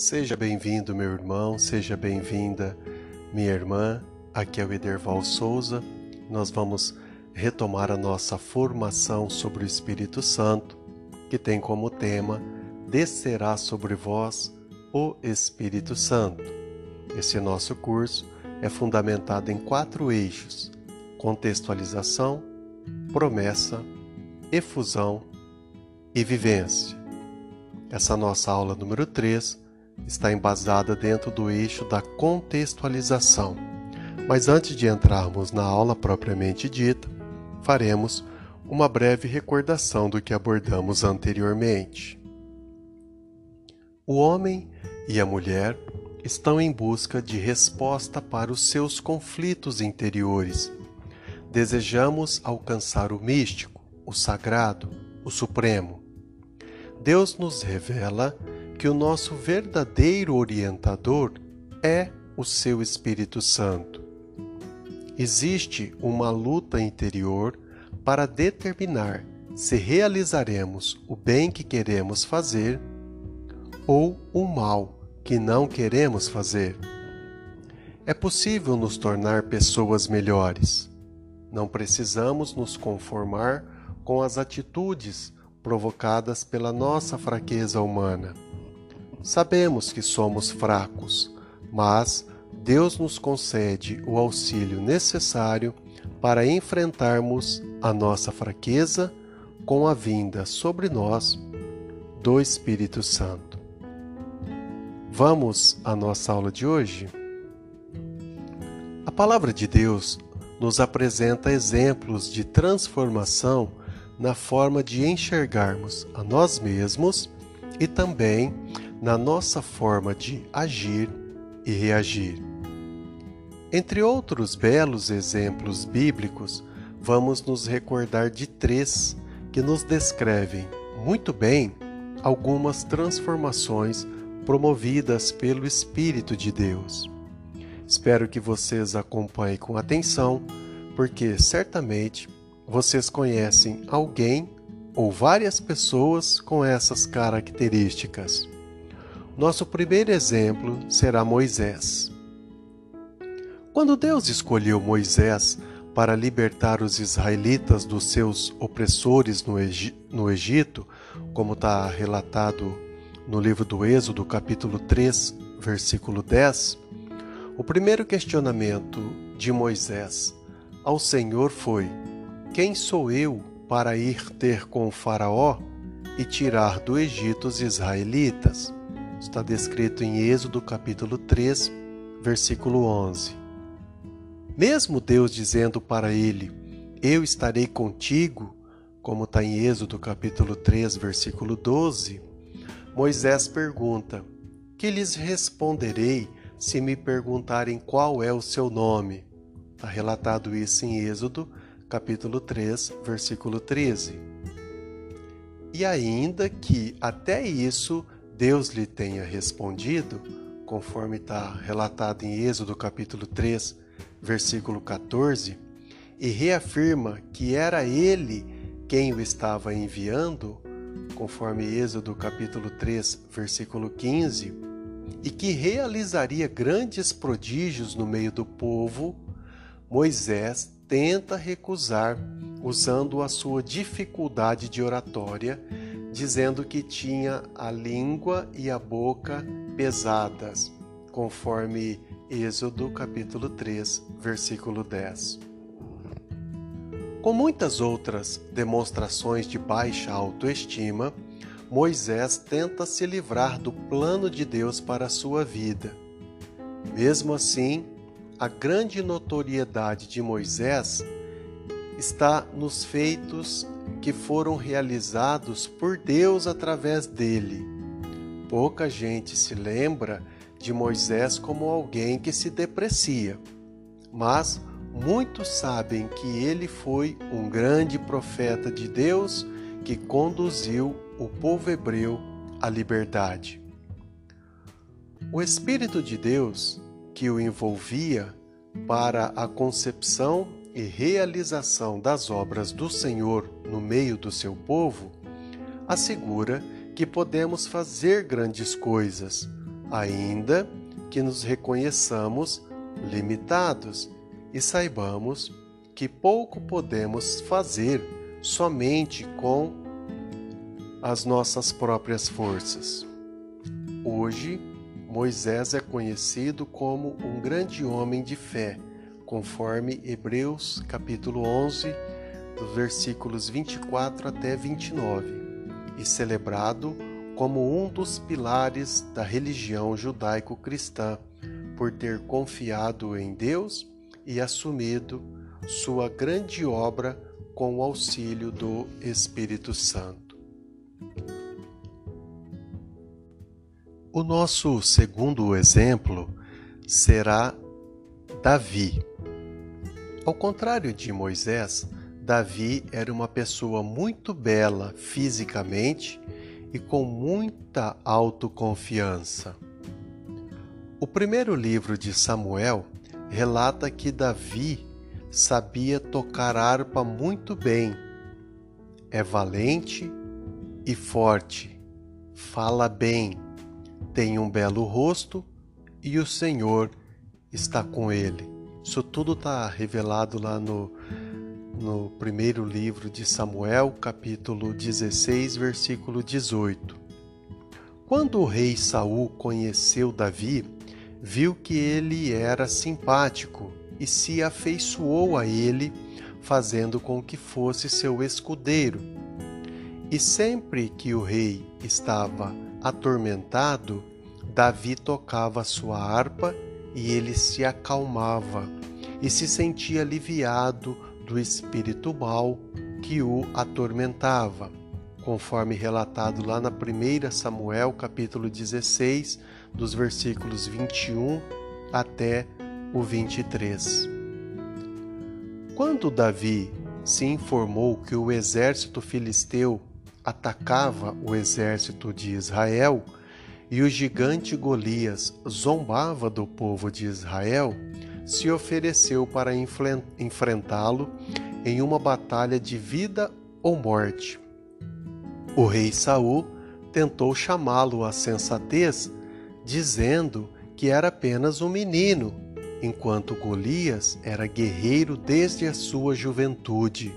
Seja bem-vindo, meu irmão, seja bem-vinda, minha irmã. Aqui é o Ederval Souza. Nós vamos retomar a nossa formação sobre o Espírito Santo, que tem como tema Descerá sobre vós o Espírito Santo. Esse nosso curso é fundamentado em quatro eixos: contextualização, promessa, efusão e vivência. Essa nossa aula número 3 está embasada dentro do eixo da contextualização. Mas antes de entrarmos na aula propriamente dita, faremos uma breve recordação do que abordamos anteriormente. O homem e a mulher estão em busca de resposta para os seus conflitos interiores. Desejamos alcançar o místico, o sagrado, o supremo. Deus nos revela que o nosso verdadeiro orientador é o seu Espírito Santo. Existe uma luta interior para determinar se realizaremos o bem que queremos fazer ou o mal que não queremos fazer. É possível nos tornar pessoas melhores. Não precisamos nos conformar com as atitudes provocadas pela nossa fraqueza humana. Sabemos que somos fracos, mas Deus nos concede o auxílio necessário para enfrentarmos a nossa fraqueza com a vinda sobre nós do Espírito Santo. Vamos à nossa aula de hoje? A palavra de Deus nos apresenta exemplos de transformação na forma de enxergarmos a nós mesmos e também na nossa forma de agir e reagir. Entre outros belos exemplos bíblicos, vamos nos recordar de três que nos descrevem muito bem algumas transformações promovidas pelo Espírito de Deus. Espero que vocês acompanhem com atenção, porque certamente vocês conhecem alguém ou várias pessoas com essas características. Nosso primeiro exemplo será Moisés. Quando Deus escolheu Moisés para libertar os israelitas dos seus opressores no, no Egito, como está relatado no livro do Êxodo, capítulo 3, versículo 10, o primeiro questionamento de Moisés ao Senhor foi: Quem sou eu para ir ter com o Faraó e tirar do Egito os israelitas? está descrito em Êxodo capítulo 3, versículo 11. Mesmo Deus dizendo para ele: Eu estarei contigo, como está em Êxodo capítulo 3, versículo 12, Moisés pergunta: Que lhes responderei se me perguntarem qual é o seu nome? Está relatado isso em Êxodo capítulo 3, versículo 13. E ainda que até isso Deus lhe tenha respondido, conforme está relatado em Êxodo capítulo 3, versículo 14, e reafirma que era ele quem o estava enviando, conforme Êxodo capítulo 3, versículo 15, e que realizaria grandes prodígios no meio do povo, Moisés tenta recusar usando a sua dificuldade de oratória dizendo que tinha a língua e a boca pesadas, conforme Êxodo capítulo 3, versículo 10. Com muitas outras demonstrações de baixa autoestima, Moisés tenta se livrar do plano de Deus para a sua vida. Mesmo assim, a grande notoriedade de Moisés está nos feitos que foram realizados por Deus através dele. Pouca gente se lembra de Moisés como alguém que se deprecia, mas muitos sabem que ele foi um grande profeta de Deus que conduziu o povo hebreu à liberdade. O Espírito de Deus que o envolvia para a concepção e realização das obras do Senhor no meio do seu povo, assegura que podemos fazer grandes coisas, ainda que nos reconheçamos limitados e saibamos que pouco podemos fazer somente com as nossas próprias forças. Hoje, Moisés é conhecido como um grande homem de fé, conforme Hebreus capítulo 11, dos versículos 24 até 29, e celebrado como um dos pilares da religião judaico-cristã, por ter confiado em Deus e assumido sua grande obra com o auxílio do Espírito Santo. O nosso segundo exemplo será Davi. Ao contrário de Moisés, Davi era uma pessoa muito bela fisicamente e com muita autoconfiança. O primeiro livro de Samuel relata que Davi sabia tocar harpa muito bem, é valente e forte, fala bem, tem um belo rosto e o Senhor está com ele. Isso tudo está revelado lá no no primeiro livro de Samuel, capítulo 16, versículo 18. Quando o rei Saul conheceu Davi, viu que ele era simpático e se afeiçoou a ele, fazendo com que fosse seu escudeiro. E sempre que o rei estava atormentado, Davi tocava sua harpa e ele se acalmava e se sentia aliviado do espírito mal que o atormentava, conforme relatado lá na 1 Samuel, capítulo 16, dos versículos 21 até o 23. Quando Davi se informou que o exército filisteu atacava o exército de Israel e o gigante Golias zombava do povo de Israel, se ofereceu para enfrentá-lo em uma batalha de vida ou morte. O rei Saul tentou chamá-lo à sensatez, dizendo que era apenas um menino, enquanto Golias era guerreiro desde a sua juventude.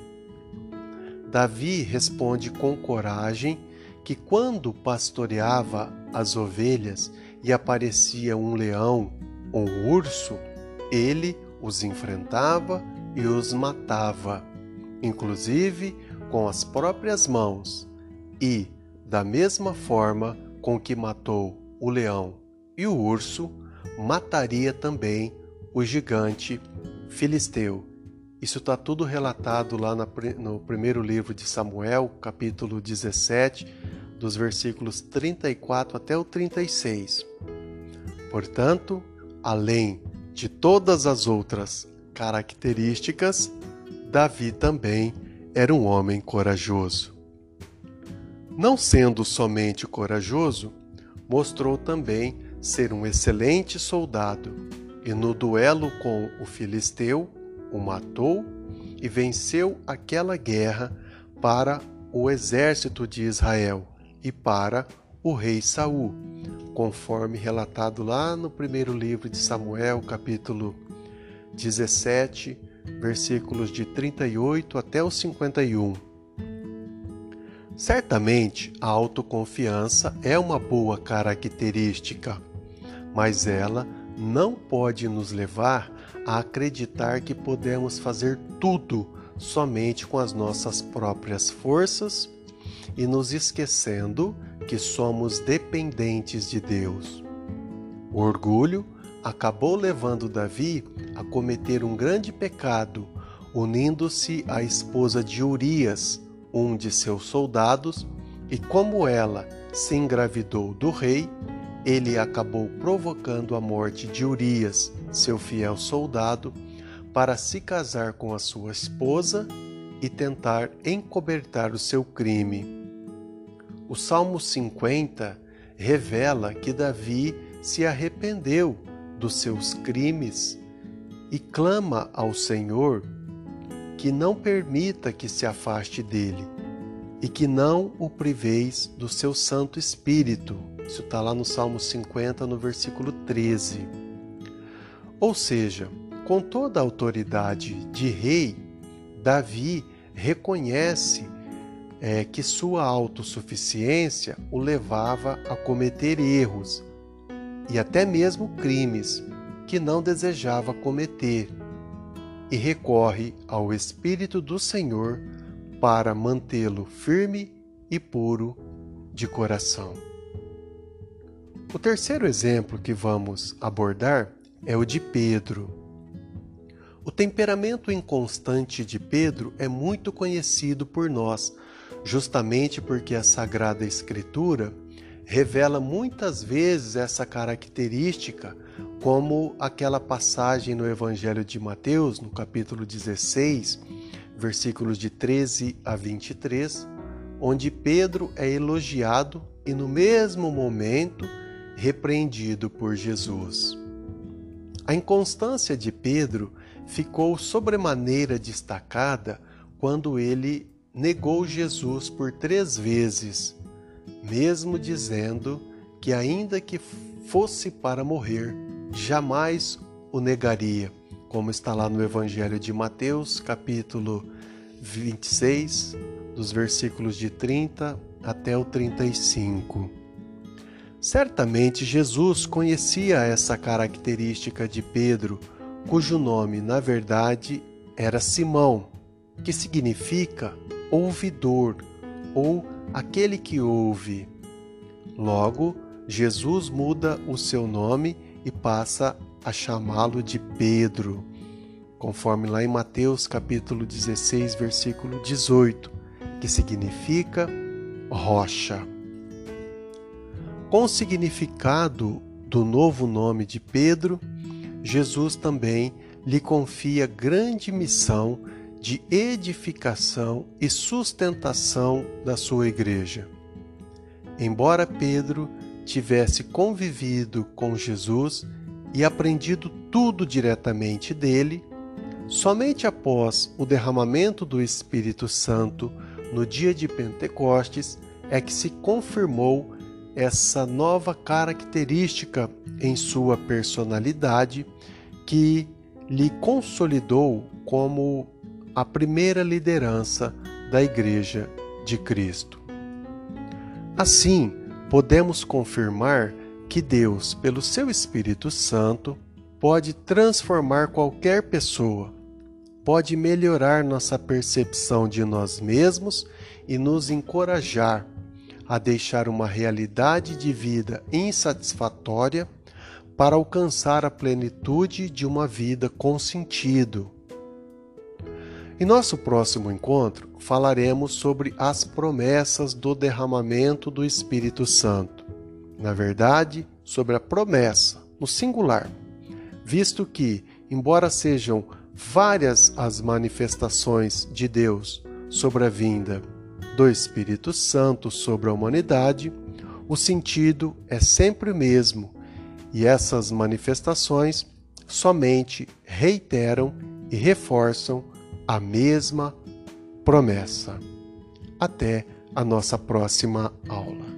Davi responde com coragem que quando pastoreava as ovelhas e aparecia um leão ou um urso, ele os enfrentava e os matava, inclusive com as próprias mãos, e, da mesma forma com que matou o leão e o urso, mataria também o gigante filisteu. Isso está tudo relatado lá no primeiro livro de Samuel, capítulo 17, dos versículos 34 até o 36. Portanto, além de todas as outras características, Davi também era um homem corajoso. Não sendo somente corajoso, mostrou também ser um excelente soldado e no duelo com o filisteu o matou e venceu aquela guerra para o exército de Israel e para o rei Saul, conforme relatado lá no primeiro livro de Samuel, capítulo 17, versículos de 38 até o 51. Certamente a autoconfiança é uma boa característica, mas ela não pode nos levar a acreditar que podemos fazer tudo somente com as nossas próprias forças e nos esquecendo que somos dependentes de Deus. O orgulho acabou levando Davi a cometer um grande pecado, unindo-se à esposa de Urias, um de seus soldados, e como ela se engravidou do rei, ele acabou provocando a morte de Urias, seu fiel soldado, para se casar com a sua esposa e tentar encobertar o seu crime. O Salmo 50 revela que Davi se arrependeu dos seus crimes e clama ao Senhor que não permita que se afaste dele. e que não o priveis do seu Santo Espírito. Isso está lá no Salmo 50, no versículo 13. Ou seja, com toda a autoridade de rei, Davi reconhece é, que sua autossuficiência o levava a cometer erros e até mesmo crimes que não desejava cometer, e recorre ao Espírito do Senhor para mantê-lo firme e puro de coração. O terceiro exemplo que vamos abordar é o de Pedro. O temperamento inconstante de Pedro é muito conhecido por nós, justamente porque a Sagrada Escritura revela muitas vezes essa característica, como aquela passagem no Evangelho de Mateus, no capítulo 16, versículos de 13 a 23, onde Pedro é elogiado e no mesmo momento repreendido por Jesus. A inconstância de Pedro ficou sobremaneira destacada quando ele negou Jesus por três vezes, mesmo dizendo que, ainda que fosse para morrer, jamais o negaria, como está lá no Evangelho de Mateus, capítulo 26, dos versículos de 30 até o 35. Certamente Jesus conhecia essa característica de Pedro, cujo nome, na verdade, era Simão, que significa ouvidor ou aquele que ouve. Logo, Jesus muda o seu nome e passa a chamá-lo de Pedro, conforme lá em Mateus capítulo 16, versículo 18, que significa rocha. Com o significado do novo nome de Pedro, Jesus também lhe confia grande missão de edificação e sustentação da sua igreja. Embora Pedro tivesse convivido com Jesus e aprendido tudo diretamente dele, somente após o derramamento do Espírito Santo no dia de Pentecostes é que se confirmou essa nova característica em sua personalidade que lhe consolidou como a primeira liderança da Igreja de Cristo. Assim, podemos confirmar que Deus, pelo seu Espírito Santo, pode transformar qualquer pessoa, pode melhorar nossa percepção de nós mesmos e nos encorajar a deixar uma realidade de vida insatisfatória para alcançar a plenitude de uma vida com sentido. Em nosso próximo encontro, falaremos sobre as promessas do derramamento do Espírito Santo. Na verdade, sobre a promessa, no singular, visto que, embora sejam várias as manifestações de Deus sobre a vinda do Espírito Santo sobre a humanidade, o sentido é sempre o mesmo e essas manifestações somente reiteram e reforçam a mesma promessa. Até a nossa próxima aula.